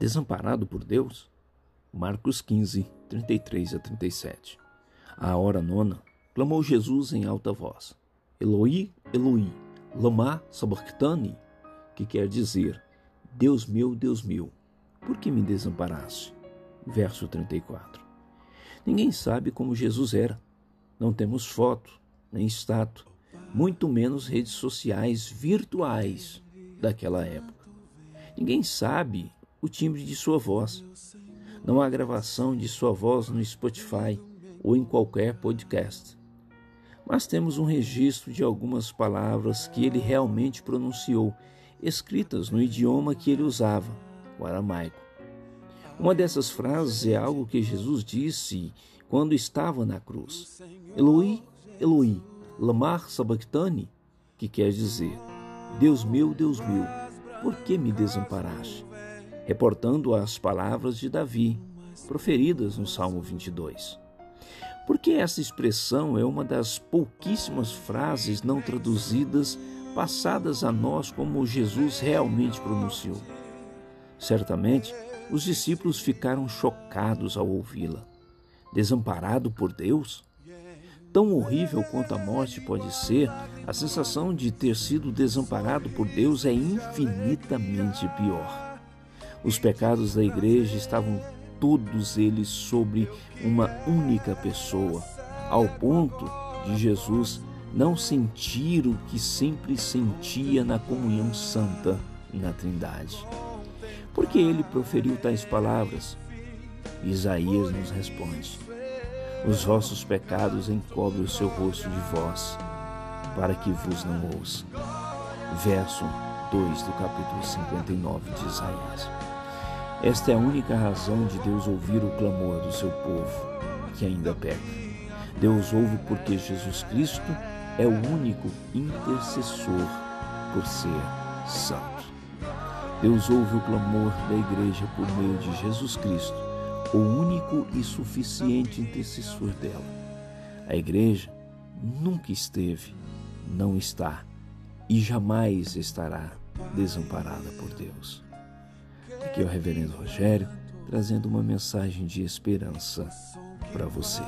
Desamparado por Deus? Marcos 15, 33 a 37. À hora nona, clamou Jesus em alta voz: Eloi, Eloi, lama sabachthani, que quer dizer: Deus meu, Deus meu, por que me desamparaste? Verso 34. Ninguém sabe como Jesus era. Não temos foto, nem estátua, muito menos redes sociais virtuais daquela época. Ninguém sabe o timbre de sua voz. Não há gravação de sua voz no Spotify ou em qualquer podcast. Mas temos um registro de algumas palavras que ele realmente pronunciou, escritas no idioma que ele usava, o aramaico. Uma dessas frases é algo que Jesus disse quando estava na cruz. Eloi, Eloi, lamar sabachthani, que quer dizer, Deus meu, Deus meu, por que me desamparaste? Reportando as palavras de Davi, proferidas no Salmo 22. Porque essa expressão é uma das pouquíssimas frases não traduzidas passadas a nós como Jesus realmente pronunciou. Certamente, os discípulos ficaram chocados ao ouvi-la. Desamparado por Deus? Tão horrível quanto a morte pode ser, a sensação de ter sido desamparado por Deus é infinitamente pior. Os pecados da igreja estavam todos eles sobre uma única pessoa, ao ponto de Jesus não sentir o que sempre sentia na comunhão santa e na Trindade. Porque ele proferiu tais palavras? Isaías nos responde: os vossos pecados encobrem o seu rosto de vós, para que vos não ouça. Verso 2 do capítulo 59 de Isaías. Esta é a única razão de Deus ouvir o clamor do seu povo, que ainda peca. Deus ouve porque Jesus Cristo é o único intercessor por ser santo. Deus ouve o clamor da igreja por meio de Jesus Cristo o único e suficiente intercessor dela. A igreja nunca esteve, não está e jamais estará desamparada por Deus. Aqui é o Reverendo Rogério trazendo uma mensagem de esperança para você.